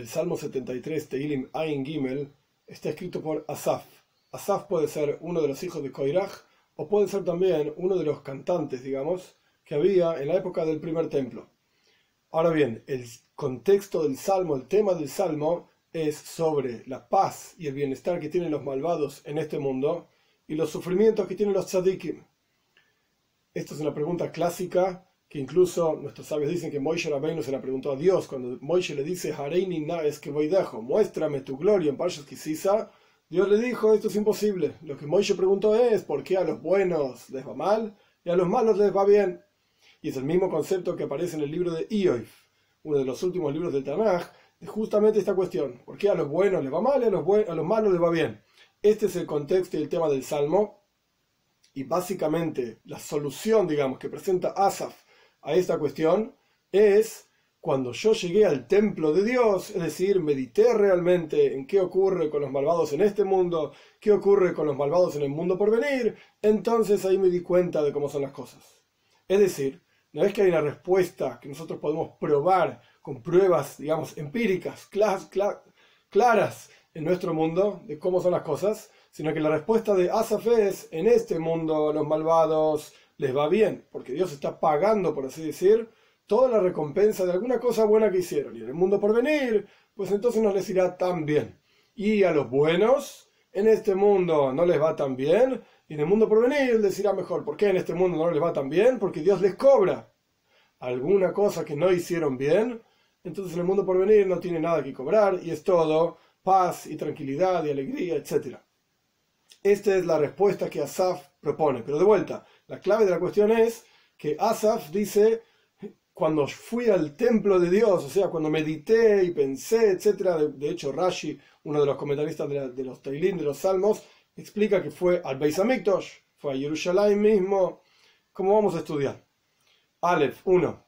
El Salmo 73, Teilim Ain Gimel, está escrito por Asaf. Asaf puede ser uno de los hijos de Koiraj o puede ser también uno de los cantantes, digamos, que había en la época del primer templo. Ahora bien, el contexto del Salmo, el tema del Salmo, es sobre la paz y el bienestar que tienen los malvados en este mundo y los sufrimientos que tienen los tzadikim. Esta es una pregunta clásica que incluso nuestros sabios dicen que Moishe Rabbeinu se la preguntó a Dios cuando Moishe le dice Hareini na es que voy dejo, muéstrame tu gloria en Parshas Kisisa. Dios le dijo, esto es imposible. Lo que Moishe preguntó es, ¿por qué a los buenos les va mal y a los malos les va bien? Y es el mismo concepto que aparece en el libro de Ioif, uno de los últimos libros del Tanaj, de justamente esta cuestión. ¿Por qué a los buenos les va mal y a los, a los malos les va bien? Este es el contexto y el tema del Salmo. Y básicamente la solución, digamos, que presenta Asaf a esta cuestión es cuando yo llegué al templo de Dios, es decir, medité realmente en qué ocurre con los malvados en este mundo, qué ocurre con los malvados en el mundo por venir, entonces ahí me di cuenta de cómo son las cosas. Es decir, no es que hay una respuesta que nosotros podemos probar con pruebas, digamos, empíricas, claras en nuestro mundo de cómo son las cosas, sino que la respuesta de Asaf es, en este mundo los malvados les va bien, porque Dios está pagando, por así decir, toda la recompensa de alguna cosa buena que hicieron. Y en el mundo por venir, pues entonces no les irá tan bien. Y a los buenos, en este mundo no les va tan bien, y en el mundo por venir les irá mejor. ¿Por qué en este mundo no les va tan bien? Porque Dios les cobra alguna cosa que no hicieron bien, entonces en el mundo por venir no tiene nada que cobrar, y es todo paz y tranquilidad y alegría, etc. Esta es la respuesta que Asaf propone. Pero de vuelta, la clave de la cuestión es que Asaf dice, cuando fui al templo de Dios, o sea, cuando medité y pensé, etc. De, hecho, Rashi, uno de los comentaristas de, los Tailín, de los Salmos, explica que fue al Beis Hamikdash, fue a Jerusalén mismo. ¿Cómo vamos a estudiar? Aleph 1.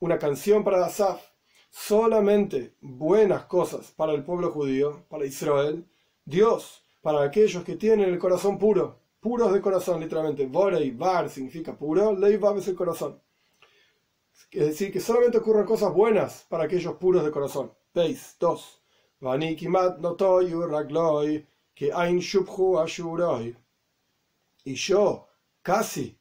Una canción para Asaf. Solamente buenas cosas para el pueblo judío, para Israel. Dios para aquellos que tienen el corazón puro, puros de corazón, literalmente. Vorei, Bar significa puro, Leivav es el corazón. Es decir, que solamente ocurren cosas buenas para aquellos puros de corazón. Veis, dos. Y yo, casi,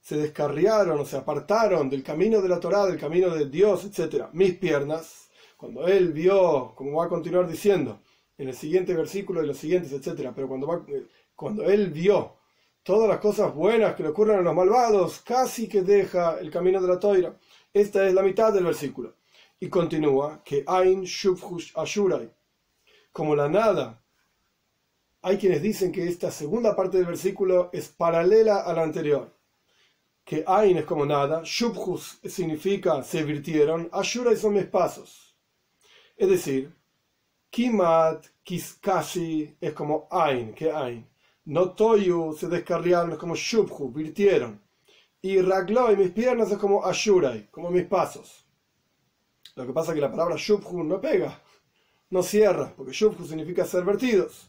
se descarriaron o se apartaron del camino de la Torah, del camino de Dios, etc. Mis piernas, cuando él vio, como va a continuar diciendo, en el siguiente versículo y los siguientes, etc. Pero cuando, eh, cuando él vio todas las cosas buenas que le ocurren a los malvados, casi que deja el camino de la toira. Esta es la mitad del versículo. Y continúa que Ain Shubhush Ashurai. Como la nada. Hay quienes dicen que esta segunda parte del versículo es paralela a la anterior. Que Ain es como nada, Shubhus significa se virtieron, Ashurai son mis pasos. Es decir, Kimat, casi es como Ain, que Ain. Notoyu se descarriaron, es como Shubhu, virtieron. Y Ragloi, mis piernas, es como Ashurai, como mis pasos. Lo que pasa es que la palabra Shubhu no pega, no cierra, porque Shubhu significa ser vertidos,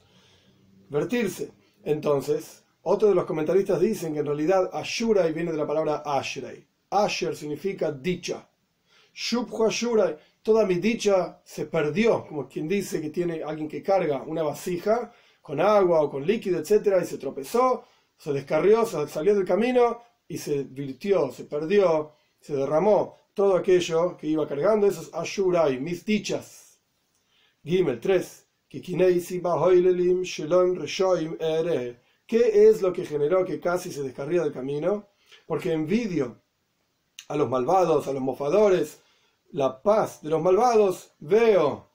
vertirse. Entonces, otros de los comentaristas dicen que en realidad Ashurai viene de la palabra Ashrei. Asher significa dicha. Shubhu Ashurai toda mi dicha se perdió, como quien dice que tiene alguien que carga una vasija con agua o con líquido, etcétera, y se tropezó, se descarrió, se salió del camino y se virtió, se perdió, se derramó todo aquello que iba cargando, esos ashurai, mis dichas. Gimel 3. ¿Qué es lo que generó que casi se descarría del camino? Porque envidio a los malvados, a los mofadores, la paz de los malvados, veo,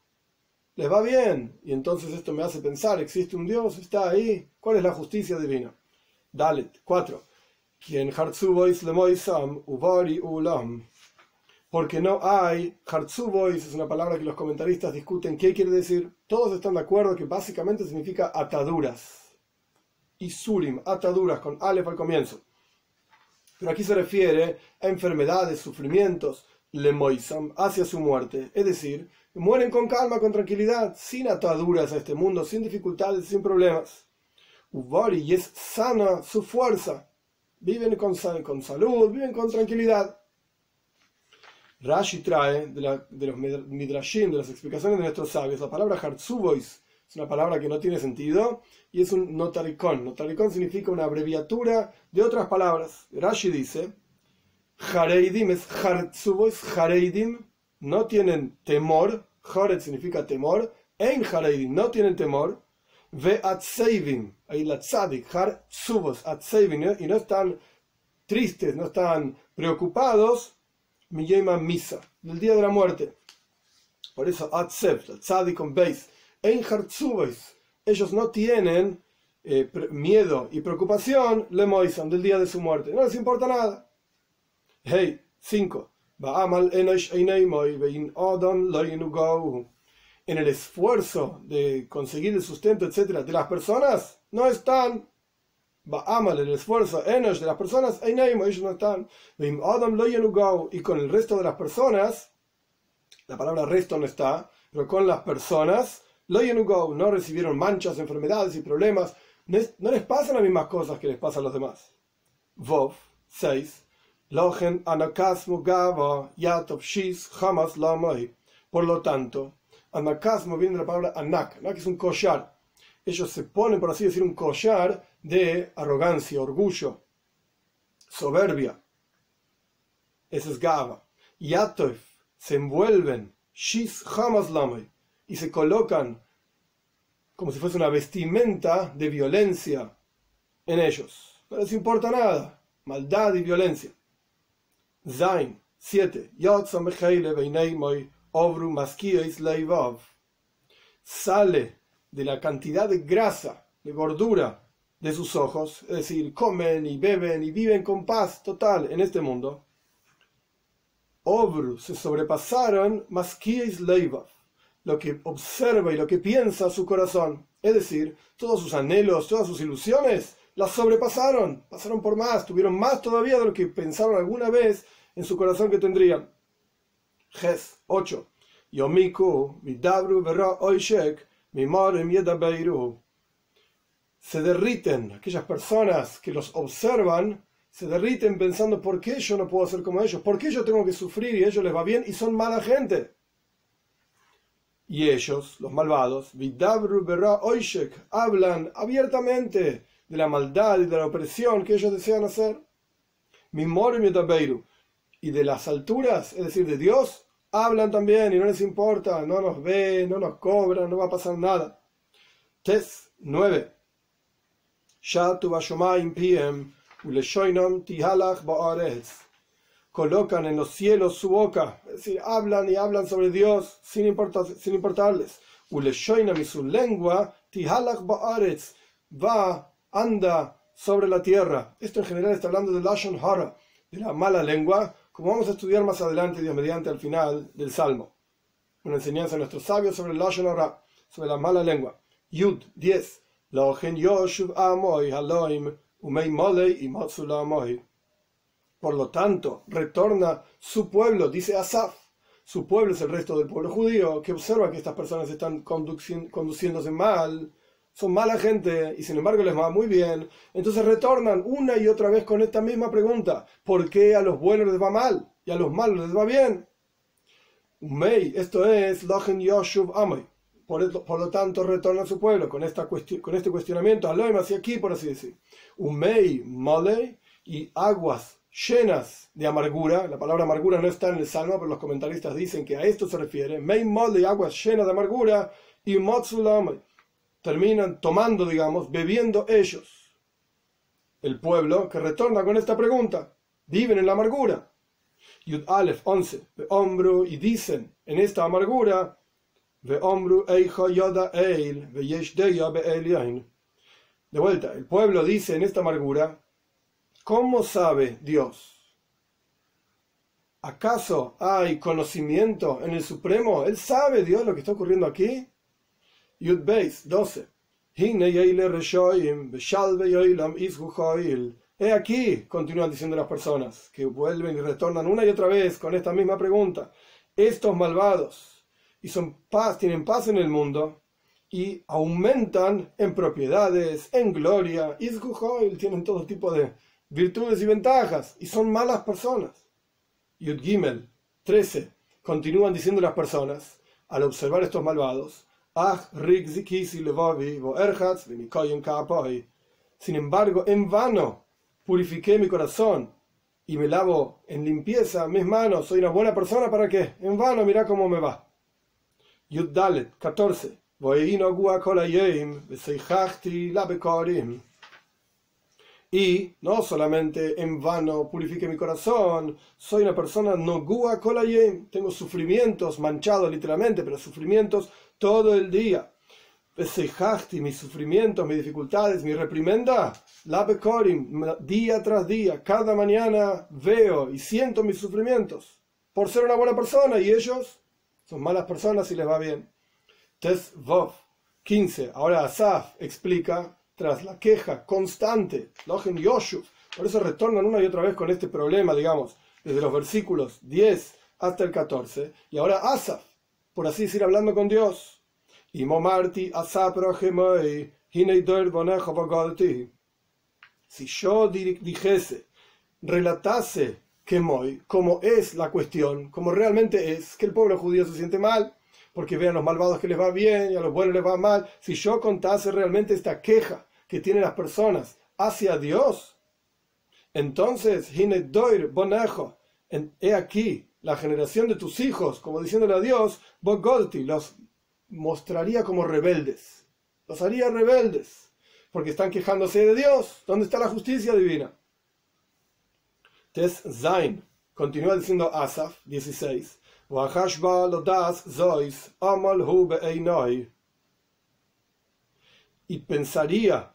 les va bien. Y entonces esto me hace pensar, existe un Dios, está ahí. ¿Cuál es la justicia divina? Dalet 4. Quien ulam. Porque no hay, Hartzubois es una palabra que los comentaristas discuten qué quiere decir. Todos están de acuerdo que básicamente significa ataduras. Y surim, ataduras, con Aleph al comienzo. Pero aquí se refiere a enfermedades, sufrimientos, lemoisam, hacia su muerte. Es decir, mueren con calma, con tranquilidad, sin ataduras a este mundo, sin dificultades, sin problemas. Uvari y es sana su fuerza. Viven con, con salud, viven con tranquilidad. Rashi trae de, la- de los midrashim, de las explicaciones de nuestros sabios, la palabra hartzubois es una palabra que no tiene sentido y es un notaricón. Notaricón significa una abreviatura de otras palabras. Rashi dice, Hareidim es hartzubois, Hareidim no tienen temor, Haret significa temor, Ein Hareidim no tienen temor, Ve Atseivim, ahí la tzadik, hartzubos, Atseivim, y no están tristes, no están preocupados, mi misa, del día de la muerte. Por eso, Atsev, Tzadik con Beis, Ein Hartzubos, ellos no tienen eh, miedo y preocupación, le moisan, del día de su muerte. No les importa nada. Hey, 5. En el esfuerzo de conseguir el sustento, etcétera, de las personas, no están Ba'amal, el esfuerzo, Enosh de las personas, ellos no están. Y con el resto de las personas, la palabra resto no está, pero con las personas, no recibieron manchas, enfermedades y problemas, no les pasan las mismas cosas que les pasan a los demás. Vov 6. Hamas. Por lo tanto, anakasmu viene de la palabra anak, anak es un collar. Ellos se ponen, por así decir, un collar de arrogancia, orgullo, soberbia. Ese es gava. Yatov se envuelven, shis hamas y se colocan como si fuese una vestimenta de violencia en ellos. No les importa nada. Maldad y violencia. Zain 7. Yotzam becheile beinei moi ovru maskieis leivav. Sale de la cantidad de grasa, de gordura de sus ojos, es decir, comen y beben y viven con paz total en este mundo. Obru se sobrepasaron maskieis leivav lo que observa y lo que piensa su corazón. Es decir, todos sus anhelos, todas sus ilusiones, las sobrepasaron, pasaron por más, tuvieron más todavía de lo que pensaron alguna vez en su corazón que tendrían. Ges 8. Yomiku, vidabru, verá, oishek, mimorem yedabeiru. Se derriten, aquellas personas que los observan, se derriten pensando por qué yo no puedo ser como ellos, por qué yo tengo que sufrir y a ellos les va bien y son mala gente. Y ellos, los malvados, Vidabru Berra Oishek, hablan abiertamente de la maldad y de la opresión que ellos desean hacer. Mimorim Yetabeiru. Y de las alturas, es decir, de Dios, hablan también y no les importa, no nos ve, no nos cobran, no va a pasar nada. Tes 9. Shatu Bashomayim Piem, Uleshoinam Tihalach Baaretz colocan en los cielos su boca, es decir, hablan y hablan sobre Dios sin, importar, sin importarles. Y su lengua, tihalach ba'aretz, va, anda sobre la tierra. Esto en general está hablando de Lashon Hara, de la mala lengua, como vamos a estudiar más adelante, Dios mediante, al final del Salmo. Una enseñanza de nuestros sabios sobre el Lashon Hara, sobre la mala lengua. Yud 10. Lochen Yoshuv Amoy Haloim Umei Molei y Matsula Amoy. Por lo tanto, retorna su pueblo, dice Asaf. Su pueblo es el resto del pueblo judío, que observa que estas personas están conduci- conduciéndose mal, son mala gente y sin embargo les va muy bien. Entonces retornan una y otra vez con esta misma pregunta: ¿por qué a los buenos les va mal y a los malos les va bien? Umei, esto es Lochen Yoshuv Amoi. Por, por lo tanto, retorna a su pueblo con, esta con este cuestionamiento, Aloim hacia aquí, por así decir. Umei, Molei y aguas llenas de amargura. La palabra amargura no está en el Salmo, pero los comentaristas dicen que a esto se refiere. Mei Molei, aguas llenas de amargura y Motsulamoi. Terminan tomando, digamos, bebiendo ellos. El pueblo que retorna con esta pregunta. Viven en la amargura. Yud Aleph 11. Ve hombro y dicen en esta amargura. Yoda eil. De vuelta, el pueblo dice en esta amargura. ¿Cómo sabe Dios? ¿Acaso hay conocimiento en el Supremo? ¿Él sabe Dios lo que está ocurriendo aquí? Yud Beis 12. Hine yeile reshoim, beshalve yoilam ishu joil. He aquí, continúan diciendo las personas, que vuelven y retornan una y otra vez con esta misma pregunta. Estos malvados, y son paz, tienen paz en el mundo, y aumentan en propiedades, en gloria, ishu joil, tienen todo tipo de virtudes y ventajas, y son malas personas. Yud Gimel 13. Continúan diciendo las personas, al observar estos malvados, sin embargo, en vano purifiqué mi corazón y me lavo en limpieza mis manos. Soy una buena persona para qué? En vano, mira cómo me va. Yud Dalet 14. Y no solamente en vano purifique mi corazón, soy una persona no gua kolayem, tengo sufrimientos, manchados literalmente, pero sufrimientos todo el día. mis sufrimientos, mis dificultades, mi reprimenda, la bekorim, día tras día, cada mañana veo y siento mis sufrimientos por ser una buena persona y ellos son malas personas y les va bien. Tes Vov 15. Ahora Asaf explica tras la queja constante, por eso retornan una y otra vez con este problema, digamos, desde los versículos 10 hasta el 14, y ahora Asaf, por así decir, hablando con Dios. Y Momarti Asaf Si yo dijese, relatase que como es la cuestión, como realmente es, que el pueblo judío se siente mal, porque vean los malvados que les va bien y a los buenos les va mal, si yo contase realmente esta queja que tienen las personas hacia Dios, entonces, Bonejo, he aquí la generación de tus hijos, como diciéndole a Dios, Bogolti, los mostraría como rebeldes, los haría rebeldes, porque están quejándose de Dios. ¿Dónde está la justicia divina? Tes Zain, continúa diciendo Asaf, 16, y pensaría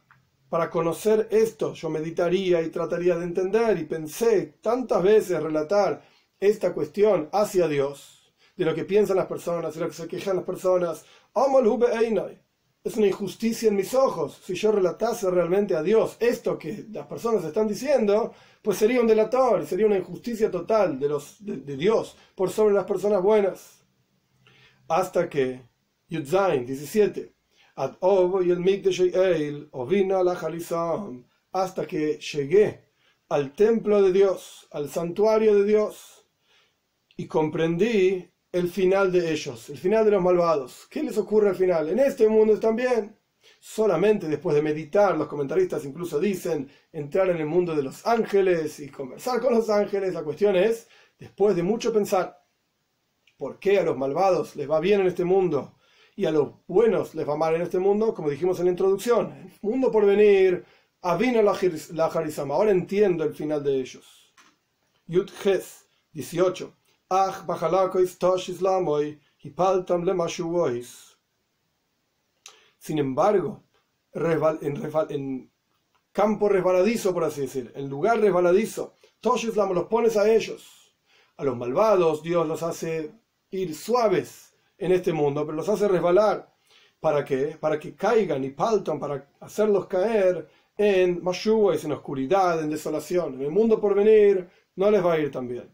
para conocer esto, yo meditaría y trataría de entender y pensé tantas veces relatar esta cuestión hacia Dios, de lo que piensan las personas, de lo que se quejan las personas. Es una injusticia en mis ojos. Si yo relatase realmente a Dios esto que las personas están diciendo, pues sería un delator y sería una injusticia total de, de, Dios por sobre las personas buenas. Hasta que, Yudzain 17, hasta que llegué al templo de Dios, al santuario de Dios, y comprendí el final de ellos, el final de los malvados. ¿Qué les ocurre al final? En este mundo también. Solamente después de meditar, los comentaristas incluso dicen, entrar en el mundo de los ángeles y conversar con los ángeles. La cuestión es, después de mucho pensar, ¿por qué a los malvados les va bien en este mundo y a los buenos les va mal en este mundo, como dijimos en la introducción. Mundo por venir, avina la, Harizama. Ahora entiendo el final de ellos. Yud Ges 18. Sin embargo, en, campo resbaladizo, por así decir, en lugar resbaladizo, Toshislam los pones a ellos. A los malvados Dios los hace ir suaves en este mundo, pero los hace resbalar. ¿Para qué? Para que caigan y paltan, para hacerlos caer en es en oscuridad, en desolación. En el mundo por venir no les va a ir tan bien.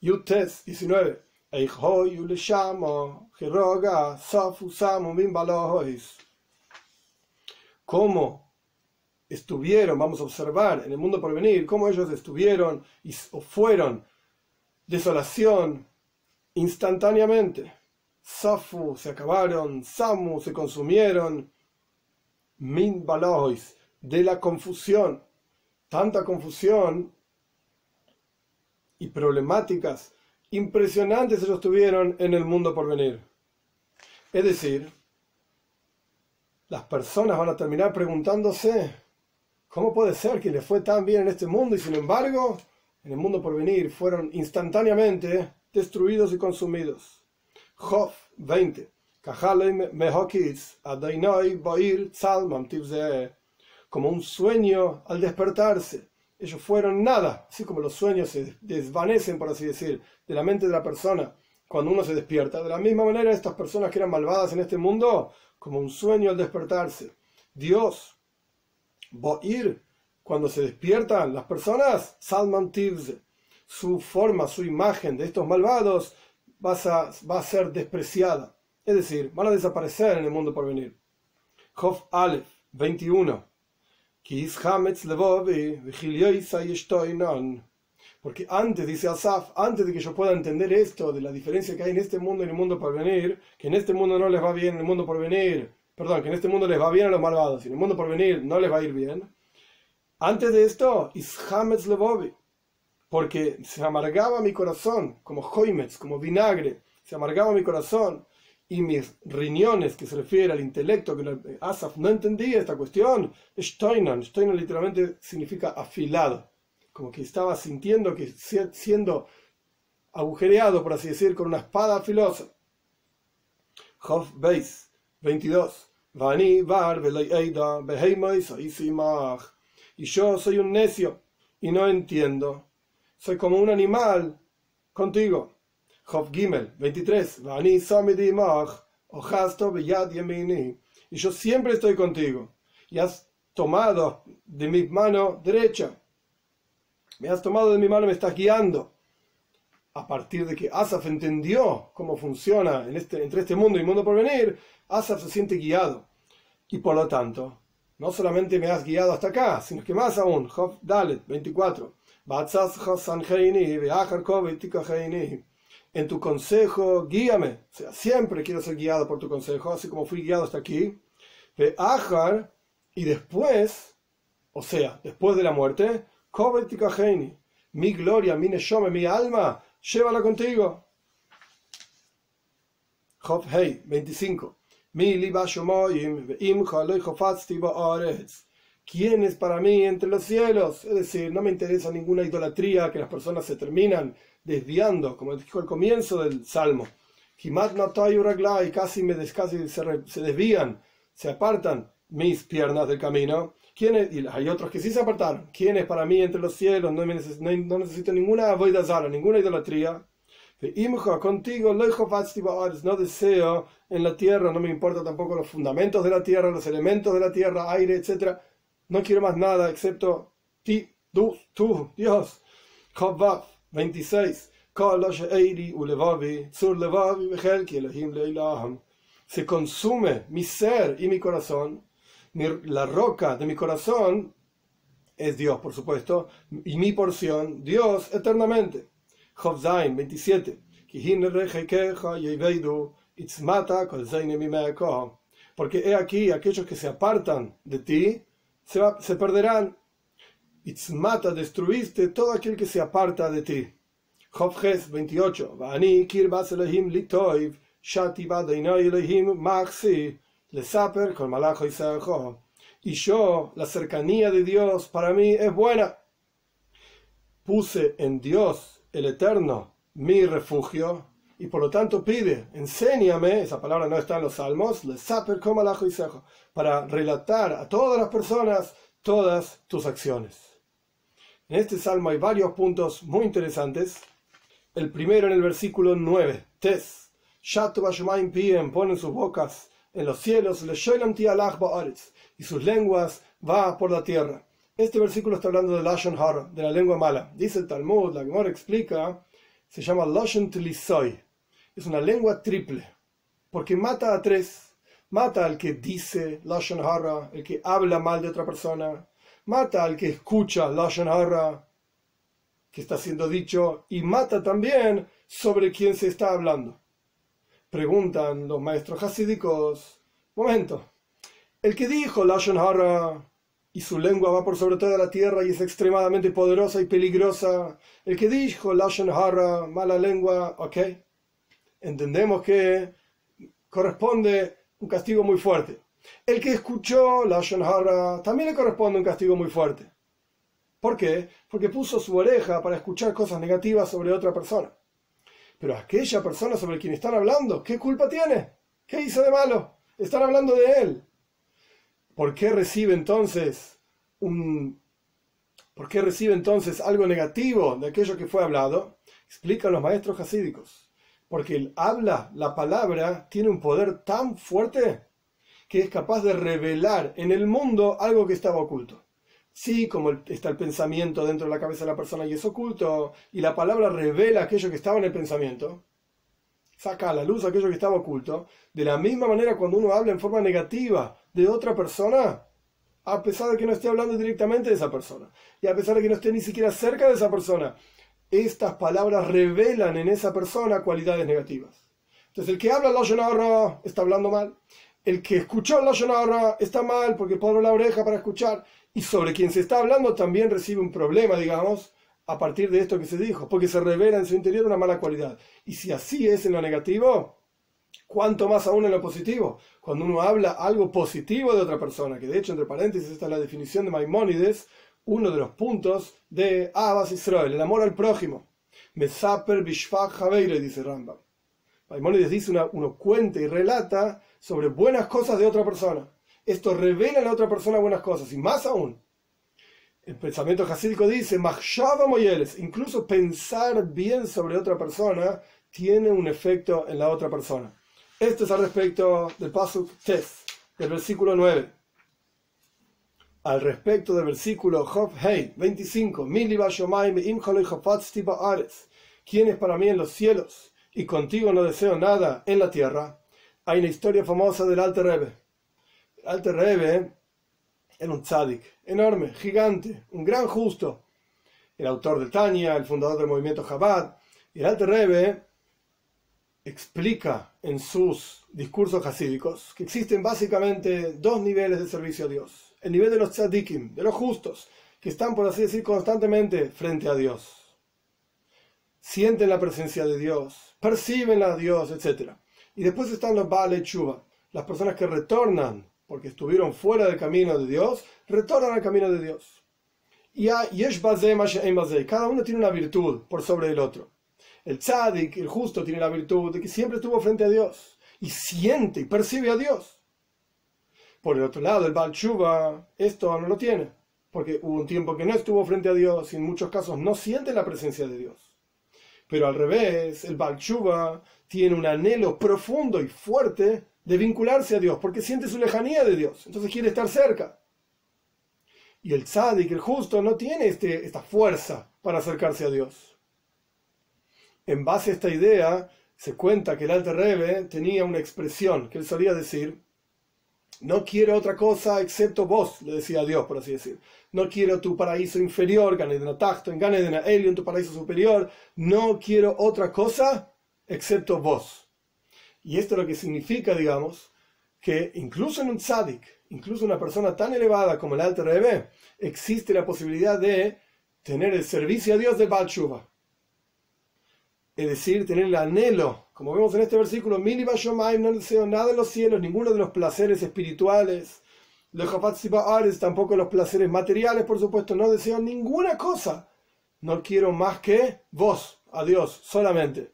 Yutes 19. ¿Cómo estuvieron, vamos a observar en el mundo por venir, cómo ellos estuvieron y, o fueron desolación, instantáneamente. Safu se acabaron, Samu se consumieron, Min Balois, de la confusión, tanta confusión y problemáticas impresionantes ellos tuvieron en el mundo por venir. Es decir, las personas van a terminar preguntándose, ¿cómo puede ser que les fue tan bien en este mundo y sin embargo, en el mundo por venir fueron instantáneamente destruidos y consumidos. Job 20. Como un sueño al despertarse. Ellos fueron nada, así como los sueños se desvanecen, por así decir, de la mente de la persona cuando uno se despierta. De la misma manera, estas personas que eran malvadas en este mundo, como un sueño al despertarse. Dios, Boir, cuando se despiertan las personas, Salman Tivze su forma, su imagen de estos malvados va a, ser despreciada. Es decir, van a desaparecer en el mundo por venir. Jof Aleph 21. Porque antes, dice Asaf, antes de que yo pueda entender esto, de la diferencia que hay en este mundo y en el mundo por venir, que en este mundo no les va bien, en el mundo por venir, perdón, que en este mundo les va bien a los malvados y en el mundo por venir no les va a ir bien. Antes de esto, Ishametz Lebovi, porque se amargaba mi corazón, como joimetz, como vinagre, se amargaba mi corazón y mis riñones, que se refiere al intelecto, que Asaf no entendía esta cuestión, Steinan, Steinan literalmente significa afilado, como que estaba sintiendo que siendo agujereado, por así decir, con una espada afilosa. Hof Beis 22. Y yo soy un necio y no entiendo. Soy como un animal contigo. Job Gimel 23. Y yo siempre estoy contigo. Y has tomado de mi mano derecha. Me has tomado de mi mano me estás guiando. A partir de que Asaf entendió cómo funciona este, entre este mundo y el mundo por venir, Asaf se siente guiado. Y por lo tanto, no solamente me has guiado hasta acá, sino que más aún, Job Dalet 24. En tu consejo, guíame. O sea, siempre quiero ser guiado por tu consejo, así como fui guiado hasta aquí. Y después, o sea, después de la muerte, mi gloria, mi neshome, mi alma, llévala contigo. Job Hey 25. ¿Quién es para mí entre los cielos? Es decir, no me interesa ninguna idolatría que las personas se terminan desviando, como dijo al comienzo del Salmo. y casi, me, casi se, desvían, se apartan mis piernas del camino. ¿Quién Y hay otros que sí se apartaron. ¿Quién es para mí entre los cielos? No, no necesito ninguna voidazara, ninguna idolatría. Contigo, no deseo en la tierra, no me importa tampoco los fundamentos de la tierra, los elementos de la tierra, aire, etc. No quiero más nada excepto ti, tú, tú Dios. 26. Se consume mi ser y mi corazón. la roca de mi corazón es Dios, por supuesto, y mi porción, Dios eternamente. Job 27. Porque he aquí aquellos que se apartan de ti se, se perderán. Itzmata, destruiste todo aquel que se aparta de ti. Job 28. Y yo, la cercanía de Dios para mí es buena. Puse en Dios el Eterno mi refugio, y por lo tanto pide, enséñame, esa palabra no está en los salmos, para relatar a todas las personas todas tus acciones. En este salmo hay varios puntos muy interesantes. El primero en el versículo 9, Tes, ponen sus bocas en los cielos, y sus lenguas va por la tierra. Este versículo está hablando de Lashon Hara, de la lengua mala. Dice el Talmud, la Gemara explica, se llama Lashon Tlisoy. Es una lengua triple, porque mata a tres. Mata al que dice Lashon Hara, el que habla mal de otra persona. Mata al que escucha Lashon Hara, que está siendo dicho, y mata también sobre quien se está hablando. Preguntan los maestros hasídicos, momento, el que dijo Lashon Hara y su lengua va por sobre toda la tierra y es extremadamente poderosa y peligrosa. El que dijo Lashon Hara, mala lengua, ok, entendemos que corresponde un castigo muy fuerte. El que escuchó Lashon Hara también le corresponde un castigo muy fuerte. ¿Por qué? Porque puso su oreja para escuchar cosas negativas sobre otra persona. Pero aquella persona sobre quien están hablando, ¿qué culpa tiene? ¿Qué hizo de malo? Están hablando de él. ¿por qué recibe entonces un ¿Por qué recibe entonces algo negativo de aquello que fue hablado? Explican los maestros hasídicos. Porque el habla, la palabra, tiene un poder tan fuerte que es capaz de revelar en el mundo algo que estaba oculto. Sí, como está el pensamiento dentro de la cabeza de la persona y es oculto, y la palabra revela aquello que estaba en el pensamiento, saca a la luz aquello que estaba oculto, de la misma manera cuando uno habla en forma negativa de otra persona, a pesar de que no esté hablando directamente de esa persona, y a pesar de que no esté ni siquiera cerca de esa persona, estas palabras revelan en esa persona cualidades negativas. Entonces el que habla Lashon está hablando mal. El que escuchó Lashon está mal porque pone la oreja para escuchar. Y sobre quien se está hablando también recibe un problema, digamos, a partir de esto que se dijo, porque se revela en su interior una mala cualidad. Y si así es en lo negativo, ¿cuánto más aún en lo positivo? Cuando uno habla algo positivo de otra persona, que de hecho, entre paréntesis, esta es la definición de Maimónides, uno de los puntos de Abbas Israel, el amor al prójimo. Mesaper Bishfak Javeire, dice Rambam. Maimónides dice, una, uno cuenta y relata sobre buenas cosas de otra persona. Esto revela a la otra persona buenas cosas. Y más aún, el pensamiento jasídico dice, Moyeles, incluso pensar bien sobre otra persona tiene un efecto en la otra persona. Esto es al respecto del Pasuk Tes, del versículo 9 al respecto del versículo Job Hey 25, ¿Quién es para mí en los cielos? Y contigo no deseo nada en la tierra. Hay una historia famosa del Alte Rebbe. El Alte Rebbe era un tzadik enorme, gigante, un gran justo. El autor del Tania, el fundador del movimiento Chabad. El Alte Rebbe explica en sus discursos hasídicos que existen básicamente dos niveles de servicio a Dios el nivel de los tzadikim, de los justos, que están, por así decir, constantemente frente a Dios. Sienten la presencia de Dios, perciben a Dios, etc. Y después están los Baale Chuba, las personas que retornan, porque estuvieron fuera del camino de Dios, retornan al camino de Dios. Y cada uno tiene una virtud por sobre el otro. El tzadik, el justo, tiene la virtud de que siempre estuvo frente a Dios y siente y percibe a Dios. Por el otro lado, el Baal esto no lo tiene, porque hubo un tiempo que no estuvo frente a Dios y en muchos casos no siente la presencia de Dios. Pero al revés, el Baal tiene un anhelo profundo y fuerte de vincularse a Dios, porque siente su lejanía de Dios, entonces quiere estar cerca. Y el tzadik, el justo, no tiene este, esta fuerza para acercarse a Dios. En base a esta idea, se cuenta que el Alter Rebbe tenía una expresión que él solía decir, no quiero otra cosa excepto vos, le decía Dios, por así decir. No quiero tu paraíso inferior, Ganedena Tachto, en Ganedena en tu paraíso superior. No quiero otra cosa excepto vos. Y esto es lo que significa, digamos, que incluso en un tzadik, incluso una persona tan elevada como el Alter Rebbe, existe la posibilidad de tener el servicio a Dios de Baal Es decir, tener el anhelo como vemos en este versículo, no deseo nada en los cielos, ninguno de los placeres espirituales. Tampoco los placeres materiales, por supuesto, no deseo ninguna cosa. No quiero más que vos, a Dios, solamente.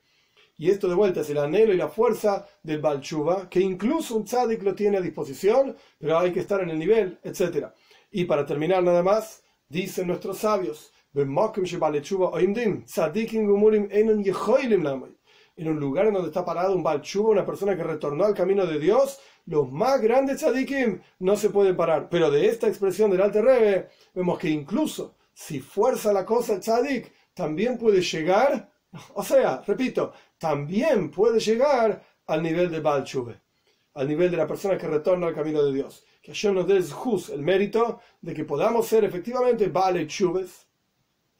Y esto de vuelta es el anhelo y la fuerza del Balchuba, que incluso un tzadik lo tiene a disposición, pero hay que estar en el nivel, etc. Y para terminar nada más, dicen nuestros sabios, en un lugar en donde está parado un Balchuba, una persona que retornó al camino de Dios, los más grandes tzadikim no se pueden parar. Pero de esta expresión del Alte Rebe, vemos que incluso si fuerza la cosa el tzadik, también puede llegar, o sea, repito, también puede llegar al nivel de Balchube, al nivel de la persona que retorna al camino de Dios. Que Hashem nos dé el mérito de que podamos ser efectivamente Bale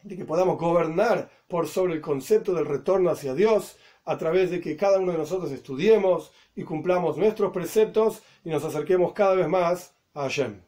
de que podamos gobernar por sobre el concepto del retorno hacia Dios, a través de que cada uno de nosotros estudiemos y cumplamos nuestros preceptos y nos acerquemos cada vez más a Hashem.